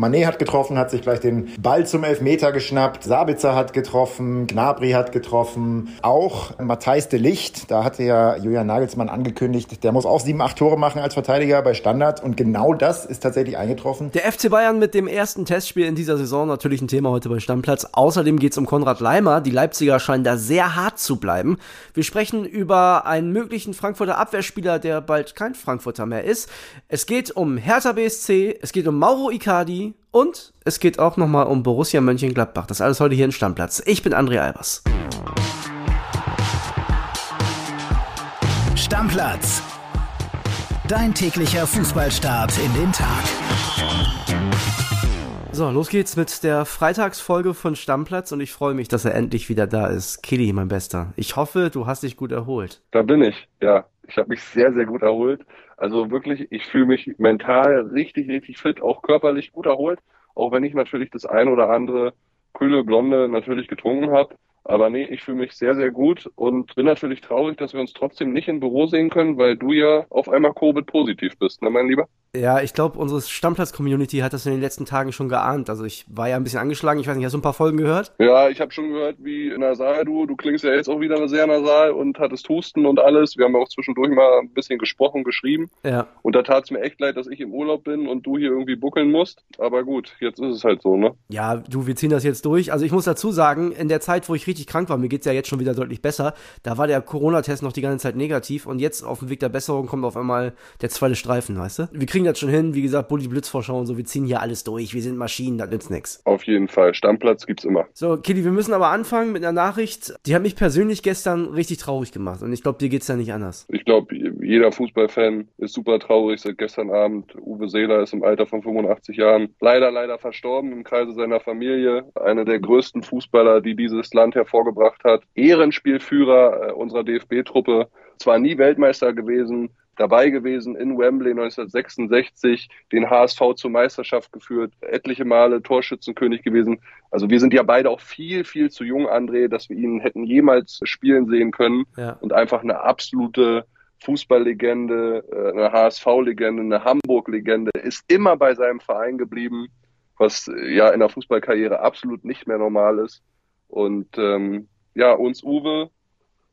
Manet hat getroffen, hat sich gleich den Ball zum Elfmeter geschnappt. Sabitzer hat getroffen, Gnabry hat getroffen. Auch Matthijs de Licht, da hatte ja Julian Nagelsmann angekündigt, der muss auch sieben, acht Tore machen als Verteidiger bei Standard. Und genau das ist tatsächlich eingetroffen. Der FC Bayern mit dem ersten Testspiel in dieser Saison natürlich ein Thema heute bei Stammplatz. Außerdem geht es um Konrad Leimer. Die Leipziger scheinen da sehr hart zu bleiben. Wir sprechen über einen möglichen Frankfurter Abwehrspieler, der bald kein Frankfurter mehr ist. Es geht um Hertha BSC, es geht um Mauro Icardi und es geht auch nochmal um Borussia Mönchengladbach. Das alles heute hier in Stammplatz. Ich bin André Albers. Stammplatz. Dein täglicher Fußballstart in den Tag. So, los geht's mit der Freitagsfolge von Stammplatz und ich freue mich, dass er endlich wieder da ist. Kili, mein Bester. Ich hoffe, du hast dich gut erholt. Da bin ich, ja. Ich habe mich sehr, sehr gut erholt. Also wirklich, ich fühle mich mental richtig, richtig fit, auch körperlich gut erholt. Auch wenn ich natürlich das ein oder andere kühle Blonde natürlich getrunken habe. Aber nee, ich fühle mich sehr, sehr gut und bin natürlich traurig, dass wir uns trotzdem nicht im Büro sehen können, weil du ja auf einmal Covid-positiv bist, ne, mein Lieber? Ja, ich glaube, unsere Stammplatz-Community hat das in den letzten Tagen schon geahnt. Also ich war ja ein bisschen angeschlagen. Ich weiß nicht, hast du ein paar Folgen gehört? Ja, ich habe schon gehört, wie nasal du. Du klingst ja jetzt auch wieder sehr nasal und hattest Husten und alles. Wir haben ja auch zwischendurch mal ein bisschen gesprochen, geschrieben. Ja. Und da tat es mir echt leid, dass ich im Urlaub bin und du hier irgendwie buckeln musst. Aber gut, jetzt ist es halt so, ne? Ja, du, wir ziehen das jetzt durch. Also ich muss dazu sagen, in der Zeit, wo ich richtig krank war, mir geht's ja jetzt schon wieder deutlich besser, da war der Corona-Test noch die ganze Zeit negativ und jetzt auf dem Weg der Besserung kommt auf einmal der zweite Streifen, weißt du? Wir kriegen das schon hin, wie gesagt, Bulli Blitzvorschau und so, wir ziehen hier alles durch, wir sind Maschinen, das nützt nichts. Auf jeden Fall, Stammplatz gibt's immer. So, Kitty, wir müssen aber anfangen mit einer Nachricht, die hat mich persönlich gestern richtig traurig gemacht und ich glaube, dir geht's ja nicht anders. Ich glaube, jeder Fußballfan ist super traurig seit gestern Abend. Uwe Seeler ist im Alter von 85 Jahren leider, leider verstorben im Kreise seiner Familie. Einer der größten Fußballer, die dieses Land hervorgebracht hat. Ehrenspielführer äh, unserer DFB-Truppe. Zwar nie Weltmeister gewesen, dabei gewesen in Wembley 1966, den HSV zur Meisterschaft geführt, etliche Male Torschützenkönig gewesen. Also wir sind ja beide auch viel, viel zu jung, André, dass wir ihn hätten jemals spielen sehen können ja. und einfach eine absolute Fußballlegende, äh, eine HSV-Legende, eine Hamburg-Legende, ist immer bei seinem Verein geblieben, was äh, ja in der Fußballkarriere absolut nicht mehr normal ist. Und ähm, ja, uns Uwe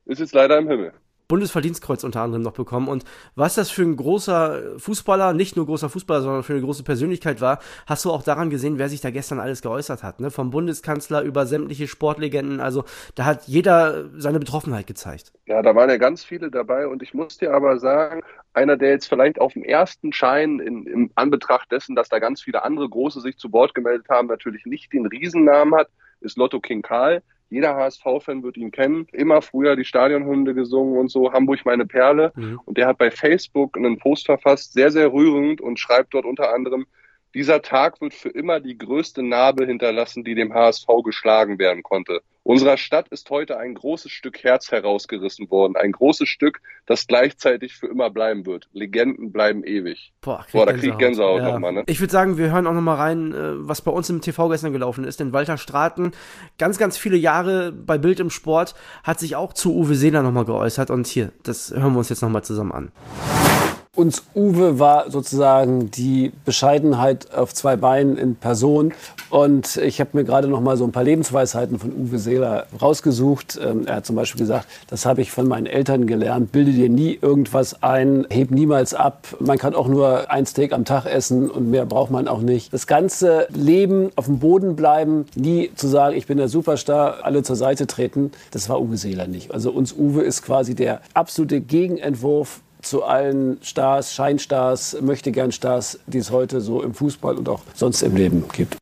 ist jetzt leider im Himmel. Bundesverdienstkreuz unter anderem noch bekommen. Und was das für ein großer Fußballer, nicht nur großer Fußballer, sondern für eine große Persönlichkeit war, hast du auch daran gesehen, wer sich da gestern alles geäußert hat. Ne? Vom Bundeskanzler über sämtliche Sportlegenden. Also da hat jeder seine Betroffenheit gezeigt. Ja, da waren ja ganz viele dabei. Und ich muss dir aber sagen, einer, der jetzt vielleicht auf dem ersten Schein in, im Anbetracht dessen, dass da ganz viele andere Große sich zu Wort gemeldet haben, natürlich nicht den Riesennamen hat, ist Lotto King Karl. Jeder HSV-Fan wird ihn kennen. Immer früher die Stadionhunde gesungen und so. Hamburg meine Perle. Mhm. Und der hat bei Facebook einen Post verfasst, sehr, sehr rührend und schreibt dort unter anderem, dieser Tag wird für immer die größte Narbe hinterlassen, die dem HSV geschlagen werden konnte. Unserer Stadt ist heute ein großes Stück Herz herausgerissen worden. Ein großes Stück, das gleichzeitig für immer bleiben wird. Legenden bleiben ewig. Boah, Boah da krieg ich Gänsehaut ja. nochmal. Ne? Ich würde sagen, wir hören auch nochmal rein, äh, was bei uns im TV gestern gelaufen ist. Denn Walter Straten, ganz, ganz viele Jahre bei Bild im Sport, hat sich auch zu Uwe Seeler nochmal geäußert. Und hier, das hören wir uns jetzt nochmal zusammen an uns Uwe war sozusagen die Bescheidenheit auf zwei Beinen in Person. Und ich habe mir gerade noch mal so ein paar Lebensweisheiten von Uwe Seeler rausgesucht. Ähm, er hat zum Beispiel gesagt, das habe ich von meinen Eltern gelernt. Bilde dir nie irgendwas ein, heb niemals ab. Man kann auch nur ein Steak am Tag essen und mehr braucht man auch nicht. Das ganze Leben auf dem Boden bleiben, nie zu sagen, ich bin der Superstar, alle zur Seite treten, das war Uwe Seeler nicht. Also uns Uwe ist quasi der absolute Gegenentwurf zu allen Stars, Scheinstars, Möchtegern-Stars, die es heute so im Fußball und auch sonst im Leben gibt.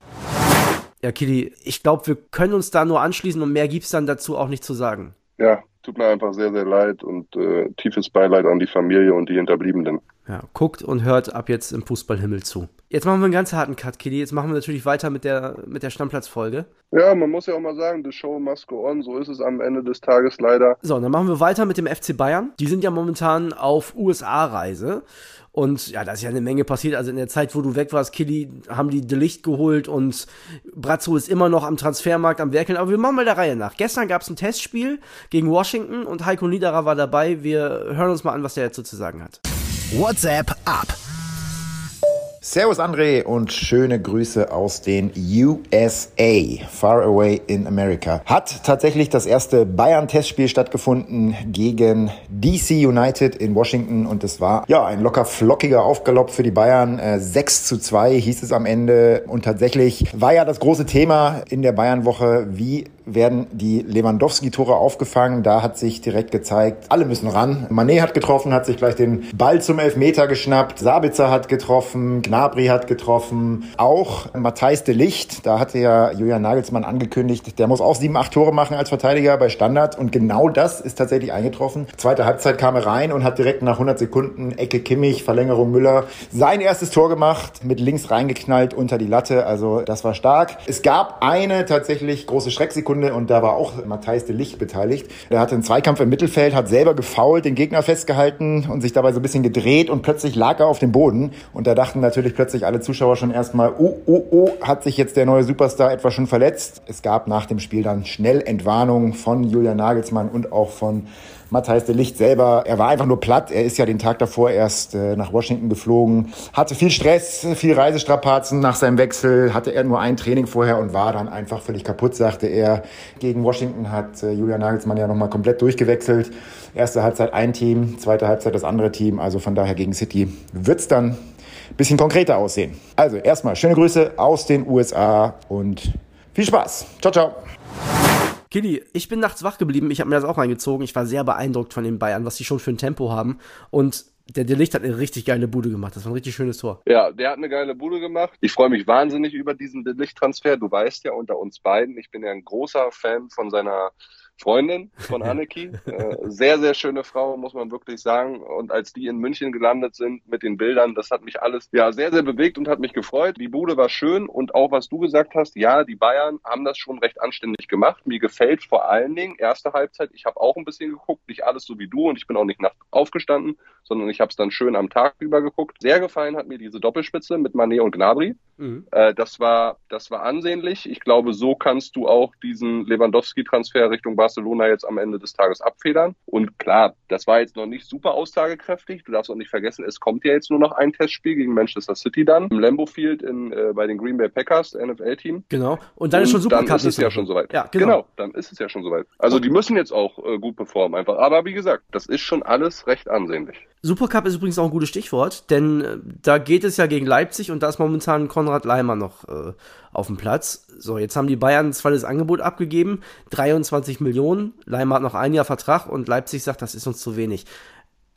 Ja, Kili, ich glaube, wir können uns da nur anschließen und mehr gibt es dann dazu auch nicht zu sagen. Ja, tut mir einfach sehr, sehr leid und äh, tiefes Beileid an die Familie und die Hinterbliebenen. Ja, guckt und hört ab jetzt im Fußballhimmel zu. Jetzt machen wir einen ganz harten Cut, Kili. Jetzt machen wir natürlich weiter mit der, mit der Stammplatzfolge. Ja, man muss ja auch mal sagen, the show must go on. So ist es am Ende des Tages leider. So, dann machen wir weiter mit dem FC Bayern. Die sind ja momentan auf USA-Reise. Und ja, da ist ja eine Menge passiert. Also in der Zeit, wo du weg warst, Killy, haben die Delicht geholt und Brazzo ist immer noch am Transfermarkt am Werkeln. Aber wir machen mal der Reihe nach. Gestern gab es ein Testspiel gegen Washington und Heiko Niederer war dabei. Wir hören uns mal an, was der jetzt sozusagen hat. WhatsApp ab. Servus André und schöne Grüße aus den USA, far away in America. Hat tatsächlich das erste Bayern-Testspiel stattgefunden gegen DC United in Washington und es war ja ein locker flockiger Aufgalopp für die Bayern. Äh, 6 zu 2 hieß es am Ende und tatsächlich war ja das große Thema in der Bayern-Woche, wie werden die Lewandowski-Tore aufgefangen. Da hat sich direkt gezeigt, alle müssen ran. Manet hat getroffen, hat sich gleich den Ball zum Elfmeter geschnappt. Sabitzer hat getroffen, Gnabry hat getroffen. Auch Matthijs de Licht, da hatte ja Julian Nagelsmann angekündigt, der muss auch sieben, acht Tore machen als Verteidiger bei Standard. Und genau das ist tatsächlich eingetroffen. Zweite Halbzeit kam er rein und hat direkt nach 100 Sekunden Ecke Kimmich, Verlängerung Müller sein erstes Tor gemacht, mit links reingeknallt unter die Latte. Also das war stark. Es gab eine tatsächlich große Schrecksekunde Sekunde und da war auch Matthijs de Licht beteiligt. Er hatte einen Zweikampf im Mittelfeld, hat selber gefault, den Gegner festgehalten und sich dabei so ein bisschen gedreht und plötzlich lag er auf dem Boden und da dachten natürlich plötzlich alle Zuschauer schon erstmal, oh, oh, oh, hat sich jetzt der neue Superstar etwa schon verletzt. Es gab nach dem Spiel dann schnell Entwarnung von Julian Nagelsmann und auch von Matthijs de Licht selber, er war einfach nur platt. Er ist ja den Tag davor erst äh, nach Washington geflogen, hatte viel Stress, viel Reisestrapazen nach seinem Wechsel, hatte er nur ein Training vorher und war dann einfach völlig kaputt, sagte er. Gegen Washington hat äh, Julian Nagelsmann ja nochmal komplett durchgewechselt. Erste Halbzeit ein Team, zweite Halbzeit das andere Team. Also von daher gegen City wird's dann ein bisschen konkreter aussehen. Also erstmal schöne Grüße aus den USA und viel Spaß. Ciao, ciao. Kili, ich bin nachts wach geblieben, ich habe mir das auch reingezogen. Ich war sehr beeindruckt von den Bayern, was sie schon für ein Tempo haben. Und der Delicht hat eine richtig geile Bude gemacht. Das war ein richtig schönes Tor. Ja, der hat eine geile Bude gemacht. Ich freue mich wahnsinnig über diesen Delicht-Transfer. Du weißt ja unter uns beiden, ich bin ja ein großer Fan von seiner Freundin von Anneki. äh, sehr, sehr schöne Frau, muss man wirklich sagen. Und als die in München gelandet sind mit den Bildern, das hat mich alles ja sehr, sehr bewegt und hat mich gefreut. Die Bude war schön und auch was du gesagt hast, ja, die Bayern haben das schon recht anständig gemacht. Mir gefällt vor allen Dingen erste Halbzeit. Ich habe auch ein bisschen geguckt, nicht alles so wie du und ich bin auch nicht nachts aufgestanden, sondern ich habe es dann schön am Tag über geguckt. Sehr gefallen hat mir diese Doppelspitze mit Manet und Gnabry. Mhm. Äh, das war, das war ansehnlich. Ich glaube, so kannst du auch diesen Lewandowski-Transfer Richtung Barcelona jetzt am Ende des Tages abfedern. Und klar, das war jetzt noch nicht super aussagekräftig. Du darfst auch nicht vergessen, es kommt ja jetzt nur noch ein Testspiel gegen Manchester City dann im Lambo Field in, äh, bei den Green Bay Packers, NFL-Team. Genau. Und dann ist schon super. Dann ist es ja schon soweit. Ja, genau. genau. Dann ist es ja schon soweit. Also die müssen jetzt auch äh, gut performen einfach. Aber wie gesagt, das ist schon alles recht ansehnlich. Supercup ist übrigens auch ein gutes Stichwort, denn äh, da geht es ja gegen Leipzig und da ist momentan Konrad Leimer noch äh, auf dem Platz. So, jetzt haben die Bayern ein zweites Angebot abgegeben, 23 Millionen. Leimer hat noch ein Jahr Vertrag und Leipzig sagt, das ist uns zu wenig.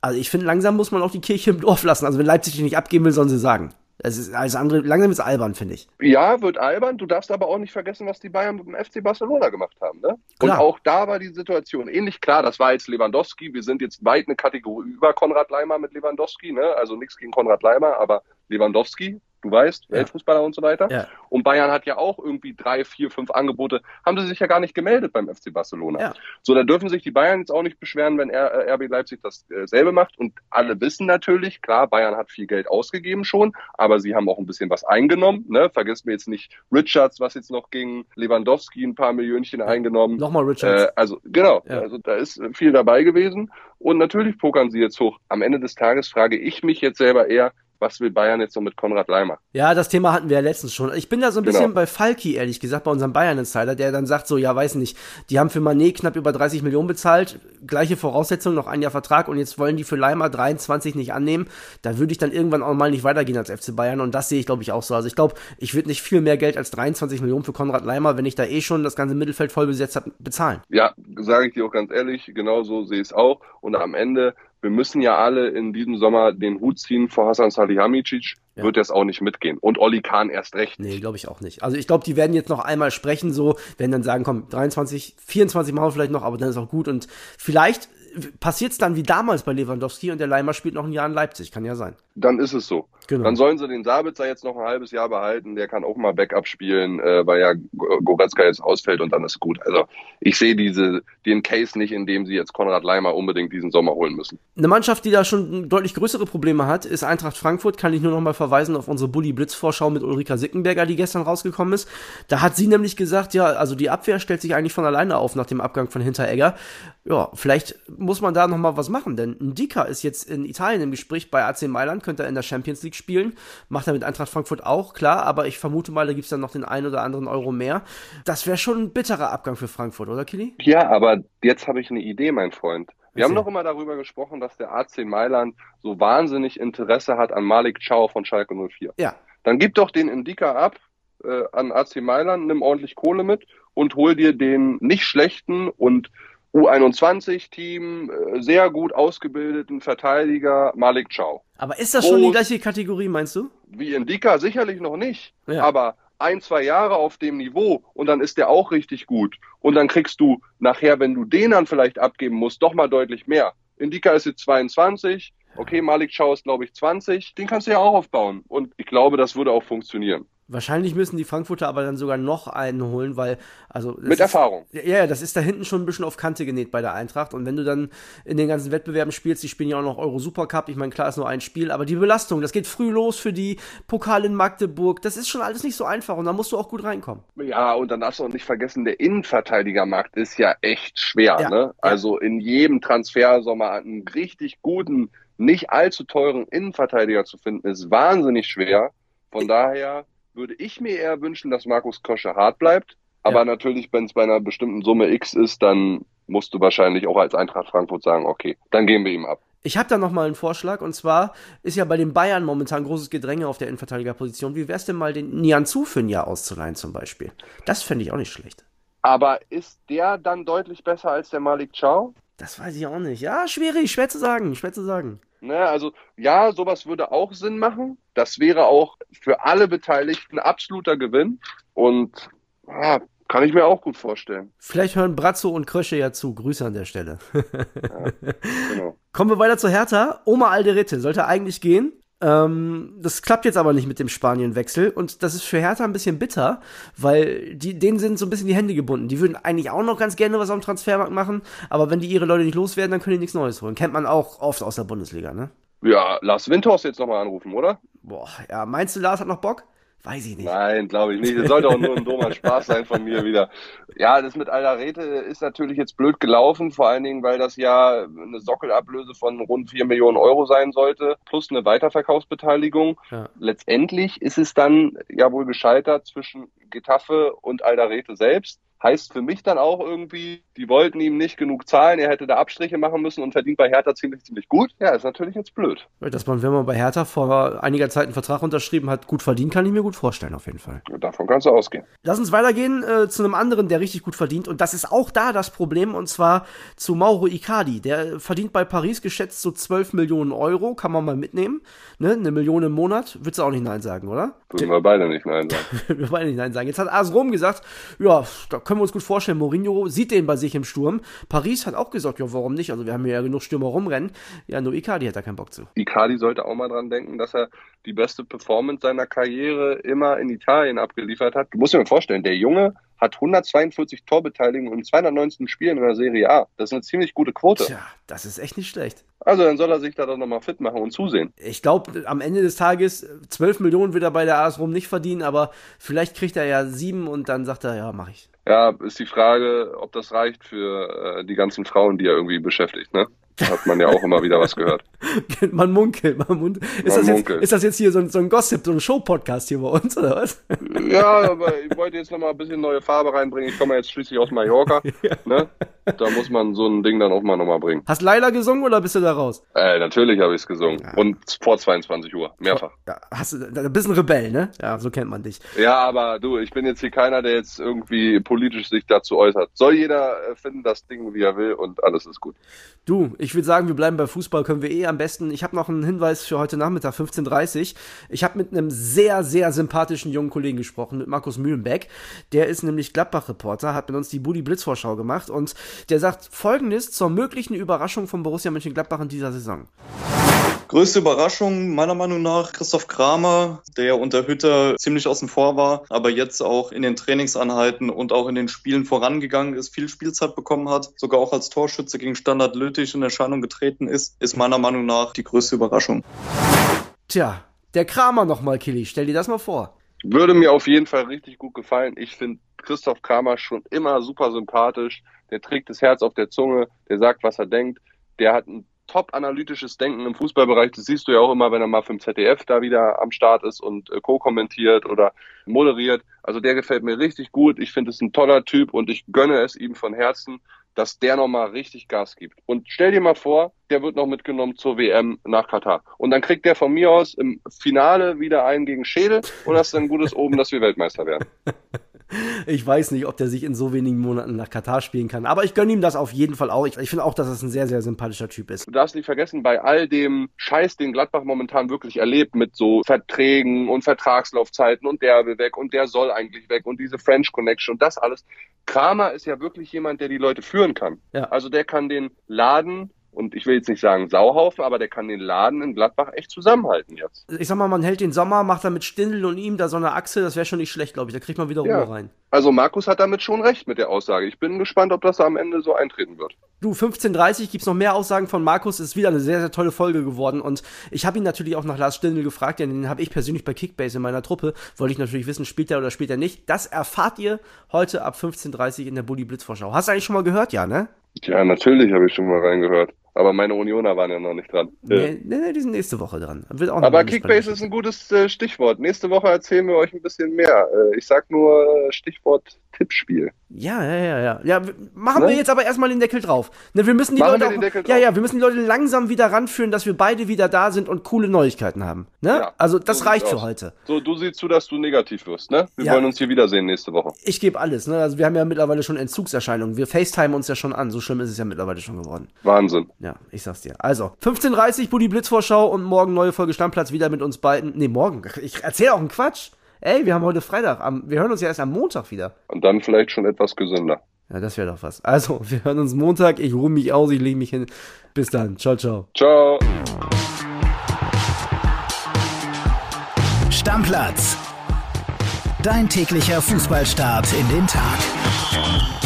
Also ich finde, langsam muss man auch die Kirche im Dorf lassen. Also wenn Leipzig die nicht abgeben will, sollen sie sagen. Es ist alles andere, langsam ist albern, finde ich. Ja, wird albern. Du darfst aber auch nicht vergessen, was die Bayern mit dem FC Barcelona gemacht haben. Ne? Und auch da war die Situation ähnlich klar. Das war jetzt Lewandowski. Wir sind jetzt weit eine Kategorie über Konrad Leimer mit Lewandowski. Ne? Also nichts gegen Konrad Leimer, aber Lewandowski du weißt, ja. Weltfußballer und so weiter. Ja. Und Bayern hat ja auch irgendwie drei, vier, fünf Angebote, haben sie sich ja gar nicht gemeldet beim FC Barcelona. Ja. So, da dürfen sich die Bayern jetzt auch nicht beschweren, wenn RB Leipzig dasselbe macht. Und alle wissen natürlich, klar, Bayern hat viel Geld ausgegeben schon, aber sie haben auch ein bisschen was eingenommen. Ne? Vergesst mir jetzt nicht Richards, was jetzt noch ging, Lewandowski ein paar Millionchen eingenommen. Nochmal Richards. Äh, also genau, also da ist viel dabei gewesen. Und natürlich pokern sie jetzt hoch. Am Ende des Tages frage ich mich jetzt selber eher, was will Bayern jetzt so mit Konrad Leimer? Ja, das Thema hatten wir ja letztens schon. Ich bin da so ein bisschen genau. bei Falki, ehrlich gesagt, bei unserem Bayern-Insider, der dann sagt so, ja, weiß nicht, die haben für Manet knapp über 30 Millionen bezahlt, gleiche Voraussetzungen, noch ein Jahr Vertrag und jetzt wollen die für Leimer 23 nicht annehmen. Da würde ich dann irgendwann auch mal nicht weitergehen als FC Bayern und das sehe ich, glaube ich, auch so. Also ich glaube, ich würde nicht viel mehr Geld als 23 Millionen für Konrad Leimer, wenn ich da eh schon das ganze Mittelfeld voll besetzt habe, bezahlen. Ja, sage ich dir auch ganz ehrlich, genau so sehe ich es auch. Und am Ende wir müssen ja alle in diesem Sommer den Hut ziehen vor Hassan Salihamidzic, ja. wird das auch nicht mitgehen. Und Olli Kahn erst recht. Nee, glaube ich auch nicht. Also ich glaube, die werden jetzt noch einmal sprechen, so, werden dann sagen, komm, 23, 24 machen wir vielleicht noch, aber dann ist auch gut. Und vielleicht passiert es dann wie damals bei Lewandowski und der Leimer spielt noch ein Jahr in Leipzig, kann ja sein. Dann ist es so. Genau. Dann sollen sie den Sabitzer jetzt noch ein halbes Jahr behalten, der kann auch mal Backup spielen, äh, weil ja Goretzka jetzt ausfällt und dann ist gut. Also ich sehe diese, den Case nicht, in dem sie jetzt Konrad Leimer unbedingt diesen Sommer holen müssen. Eine Mannschaft, die da schon deutlich größere Probleme hat, ist Eintracht Frankfurt, kann ich nur noch mal verweisen auf unsere Bully Blitz Vorschau mit Ulrika Sickenberger, die gestern rausgekommen ist. Da hat sie nämlich gesagt, ja, also die Abwehr stellt sich eigentlich von alleine auf nach dem Abgang von Hinteregger. Ja, vielleicht muss man da noch mal was machen, denn Ndika ist jetzt in Italien im Gespräch bei AC Mailand, könnte er in der Champions League spielen. Macht er mit Eintracht Frankfurt auch, klar, aber ich vermute mal, da gibt es dann noch den einen oder anderen Euro mehr. Das wäre schon ein bitterer Abgang für Frankfurt, oder Kili? Ja, aber jetzt habe ich eine Idee, mein Freund. Wir haben doch immer darüber gesprochen, dass der AC Mailand so wahnsinnig Interesse hat an Malik Chow von Schalke 04. Ja. Dann gib doch den Indika ab äh, an AC Mailand, nimm ordentlich Kohle mit und hol dir den nicht schlechten und U21-Team, äh, sehr gut ausgebildeten Verteidiger Malik Chow. Aber ist das schon die gleiche Kategorie, meinst du? Wie Indika sicherlich noch nicht. Ja. Aber ein, zwei Jahre auf dem Niveau und dann ist der auch richtig gut. Und dann kriegst du nachher, wenn du den dann vielleicht abgeben musst, doch mal deutlich mehr. Indika ist jetzt 22, okay, Malik Chow ist glaube ich 20, den kannst du ja auch aufbauen. Und ich glaube, das würde auch funktionieren. Wahrscheinlich müssen die Frankfurter aber dann sogar noch einen holen, weil, also. Mit ist, Erfahrung. Ja, ja, das ist da hinten schon ein bisschen auf Kante genäht bei der Eintracht. Und wenn du dann in den ganzen Wettbewerben spielst, die spielen ja auch noch Euro Supercup, ich meine, klar ist nur ein Spiel, aber die Belastung, das geht früh los für die Pokal in Magdeburg, das ist schon alles nicht so einfach und da musst du auch gut reinkommen. Ja, und dann darfst du auch nicht vergessen, der Innenverteidigermarkt ist ja echt schwer, ja, ne? Ja. Also in jedem Transfersommer einen richtig guten, nicht allzu teuren Innenverteidiger zu finden, ist wahnsinnig schwer. Von daher würde ich mir eher wünschen, dass Markus Kosche hart bleibt. Aber ja. natürlich, wenn es bei einer bestimmten Summe X ist, dann musst du wahrscheinlich auch als Eintracht Frankfurt sagen, okay, dann gehen wir ihm ab. Ich habe da noch mal einen Vorschlag und zwar ist ja bei den Bayern momentan großes Gedränge auf der Innenverteidigerposition. Wie wär's denn mal den Nian Zu für ein Jahr auszuleihen zum Beispiel? Das fände ich auch nicht schlecht. Aber ist der dann deutlich besser als der Malik Chow? Das weiß ich auch nicht. Ja, schwierig, schwer zu sagen, schwer zu sagen. Ne, also ja, sowas würde auch Sinn machen. Das wäre auch für alle Beteiligten absoluter Gewinn. Und ja, kann ich mir auch gut vorstellen. Vielleicht hören Brazzo und Krösche ja zu. Grüße an der Stelle. ja, genau. Kommen wir weiter zu Hertha. Oma Alderete sollte eigentlich gehen. Ähm, das klappt jetzt aber nicht mit dem Spanienwechsel und das ist für Hertha ein bisschen bitter, weil die, denen sind so ein bisschen die Hände gebunden. Die würden eigentlich auch noch ganz gerne was am Transfermarkt machen, aber wenn die ihre Leute nicht loswerden, dann können die nichts Neues holen. Kennt man auch oft aus der Bundesliga, ne? Ja, Lars Windhorst jetzt nochmal anrufen, oder? Boah, ja, meinst du, Lars hat noch Bock? Weiß ich nicht. Nein, glaube ich nicht. Es sollte auch nur ein dummer Spaß sein von mir wieder. Ja, das mit Aldarete ist natürlich jetzt blöd gelaufen, vor allen Dingen, weil das ja eine Sockelablöse von rund vier Millionen Euro sein sollte, plus eine Weiterverkaufsbeteiligung. Ja. Letztendlich ist es dann ja wohl gescheitert zwischen Getafe und Aldarete selbst. Heißt für mich dann auch irgendwie, die wollten ihm nicht genug zahlen, er hätte da Abstriche machen müssen und verdient bei Hertha ziemlich, ziemlich gut. Ja, ist natürlich jetzt blöd. Dass man, wenn man bei Hertha vor einiger Zeit einen Vertrag unterschrieben hat, gut verdient, kann ich mir gut vorstellen, auf jeden Fall. Davon kannst du ausgehen. Lass uns weitergehen äh, zu einem anderen, der richtig gut verdient. Und das ist auch da das Problem, und zwar zu Mauro Icardi. Der verdient bei Paris geschätzt so 12 Millionen Euro, kann man mal mitnehmen. Ne? Eine Million im Monat, würdest du auch nicht Nein sagen, oder? Würden wir beide nicht Nein sagen. wir beide nicht Nein sagen. Jetzt hat AS Rom gesagt, ja, da können wir uns gut vorstellen, Mourinho sieht den bei sich im Sturm. Paris hat auch gesagt, ja, warum nicht? Also wir haben ja genug Stürmer rumrennen. Ja, nur Icardi hat da keinen Bock zu. Icardi sollte auch mal dran denken, dass er die beste Performance seiner Karriere immer in Italien abgeliefert hat. Du musst dir mal vorstellen, der Junge hat 142 Torbeteiligungen in 219 Spielen in der Serie A. Das ist eine ziemlich gute Quote. Tja, das ist echt nicht schlecht. Also dann soll er sich da doch nochmal fit machen und zusehen. Ich glaube, am Ende des Tages 12 Millionen wird er bei der AS Rom nicht verdienen, aber vielleicht kriegt er ja sieben und dann sagt er, ja, mach ich. Ja, ist die Frage, ob das reicht für äh, die ganzen Frauen, die er irgendwie beschäftigt, ne? Hat man ja auch immer wieder was gehört. man munkelt, man munkelt. Ist, man das munkelt. Jetzt, ist das jetzt hier so ein, so ein Gossip, so ein Show-Podcast hier bei uns, oder was? Ja, aber ich wollte jetzt nochmal ein bisschen neue Farbe reinbringen. Ich komme jetzt schließlich aus Mallorca. ja. ne? Da muss man so ein Ding dann auch mal nochmal bringen. Hast Laila gesungen oder bist du da raus? Äh, natürlich habe ich es gesungen. Ja. Und vor 22 Uhr, mehrfach. Ja, hast du, ein bisschen Rebell, ne? Ja, so kennt man dich. Ja, aber du, ich bin jetzt hier keiner, der jetzt irgendwie politisch sich dazu äußert. Soll jeder äh, finden das Ding, wie er will und alles ist gut. Du, ich würde sagen, wir bleiben bei Fußball, können wir eh am besten. Ich habe noch einen Hinweis für heute Nachmittag, 15.30 Uhr. Ich habe mit einem sehr, sehr sympathischen jungen Kollegen gesprochen, mit Markus Mühlenbeck. Der ist nämlich Gladbach-Reporter, hat mit uns die Budi Blitzvorschau gemacht und der sagt folgendes zur möglichen Überraschung von Borussia Mönchengladbach in dieser Saison. Größte Überraschung meiner Meinung nach Christoph Kramer, der unter Hütter ziemlich außen vor war, aber jetzt auch in den Trainingsanheiten und auch in den Spielen vorangegangen ist, viel Spielzeit bekommen hat, sogar auch als Torschütze gegen Standard Lüttich in Erscheinung getreten ist, ist meiner Meinung nach die größte Überraschung. Tja, der Kramer nochmal, Killy, stell dir das mal vor. Würde mir auf jeden Fall richtig gut gefallen. Ich finde Christoph Kramer schon immer super sympathisch. Der trägt das Herz auf der Zunge, der sagt, was er denkt. Der hat ein top analytisches Denken im Fußballbereich. Das siehst du ja auch immer, wenn er mal vom ZDF da wieder am Start ist und äh, co-kommentiert oder moderiert. Also der gefällt mir richtig gut. Ich finde es ein toller Typ und ich gönne es ihm von Herzen, dass der nochmal richtig Gas gibt. Und stell dir mal vor, der wird noch mitgenommen zur WM nach Katar. Und dann kriegt der von mir aus im Finale wieder einen gegen Schädel und das ist ein gutes Oben, dass wir Weltmeister werden. Ich weiß nicht, ob der sich in so wenigen Monaten nach Katar spielen kann. Aber ich gönne ihm das auf jeden Fall auch. Ich, ich finde auch, dass es ein sehr, sehr sympathischer Typ ist. Du darfst nicht vergessen, bei all dem Scheiß, den Gladbach momentan wirklich erlebt, mit so Verträgen und Vertragslaufzeiten und der will weg und der soll eigentlich weg und diese French Connection und das alles. Kramer ist ja wirklich jemand, der die Leute führen kann. Ja. Also der kann den Laden und ich will jetzt nicht sagen Sauhaufen, aber der kann den Laden in Gladbach echt zusammenhalten jetzt. Ich sag mal, man hält den Sommer, macht da mit Stindl und ihm da so eine Achse, das wäre schon nicht schlecht, glaube ich. Da kriegt man wieder Ruhe ja. rein. Also Markus hat damit schon recht mit der Aussage. Ich bin gespannt, ob das am Ende so eintreten wird. Du, 15.30 gibt's noch mehr Aussagen von Markus. Ist wieder eine sehr, sehr tolle Folge geworden. Und ich habe ihn natürlich auch nach Lars Stindl gefragt, denn den habe ich persönlich bei Kickbase in meiner Truppe. Wollte ich natürlich wissen, spielt er oder spielt er nicht. Das erfahrt ihr heute ab 15.30 in der Bully Blitzvorschau. Hast du eigentlich schon mal gehört, ja, ne? Ja, natürlich habe ich schon mal reingehört. Aber meine Unioner waren ja noch nicht dran. Nee, nee, nee die sind nächste Woche dran. Aber Kickbase ist ein gutes äh, Stichwort. Nächste Woche erzählen wir euch ein bisschen mehr. Äh, ich sag nur äh, Stichwort Tippspiel. Ja, ja, ja, ja. Ja, machen ne? wir jetzt aber erstmal den Deckel drauf. Ne, wir müssen die machen Leute auch, ja, ja, wir müssen die Leute langsam wieder ranführen, dass wir beide wieder da sind und coole Neuigkeiten haben. Ne? Ja, also das so reicht für heute. So, du siehst zu, dass du negativ wirst, ne? Wir ja. wollen uns hier wiedersehen nächste Woche. Ich gebe alles, ne? Also wir haben ja mittlerweile schon Entzugserscheinungen. Wir FaceTime uns ja schon an. So schlimm ist es ja mittlerweile schon geworden. Wahnsinn. Ja, ich sag's dir. Also, 15.30 Buddy Blitzvorschau und morgen neue Folge Stammplatz wieder mit uns beiden. Nee, morgen. Ich erzähle auch einen Quatsch. Ey, wir haben heute Freitag. wir hören uns ja erst am Montag wieder. Und dann vielleicht schon etwas gesünder. Ja, das wäre doch was. Also, wir hören uns Montag. Ich ruhe mich aus, ich lege mich hin. Bis dann. Ciao, ciao. Ciao. Stammplatz. Dein täglicher Fußballstart in den Tag.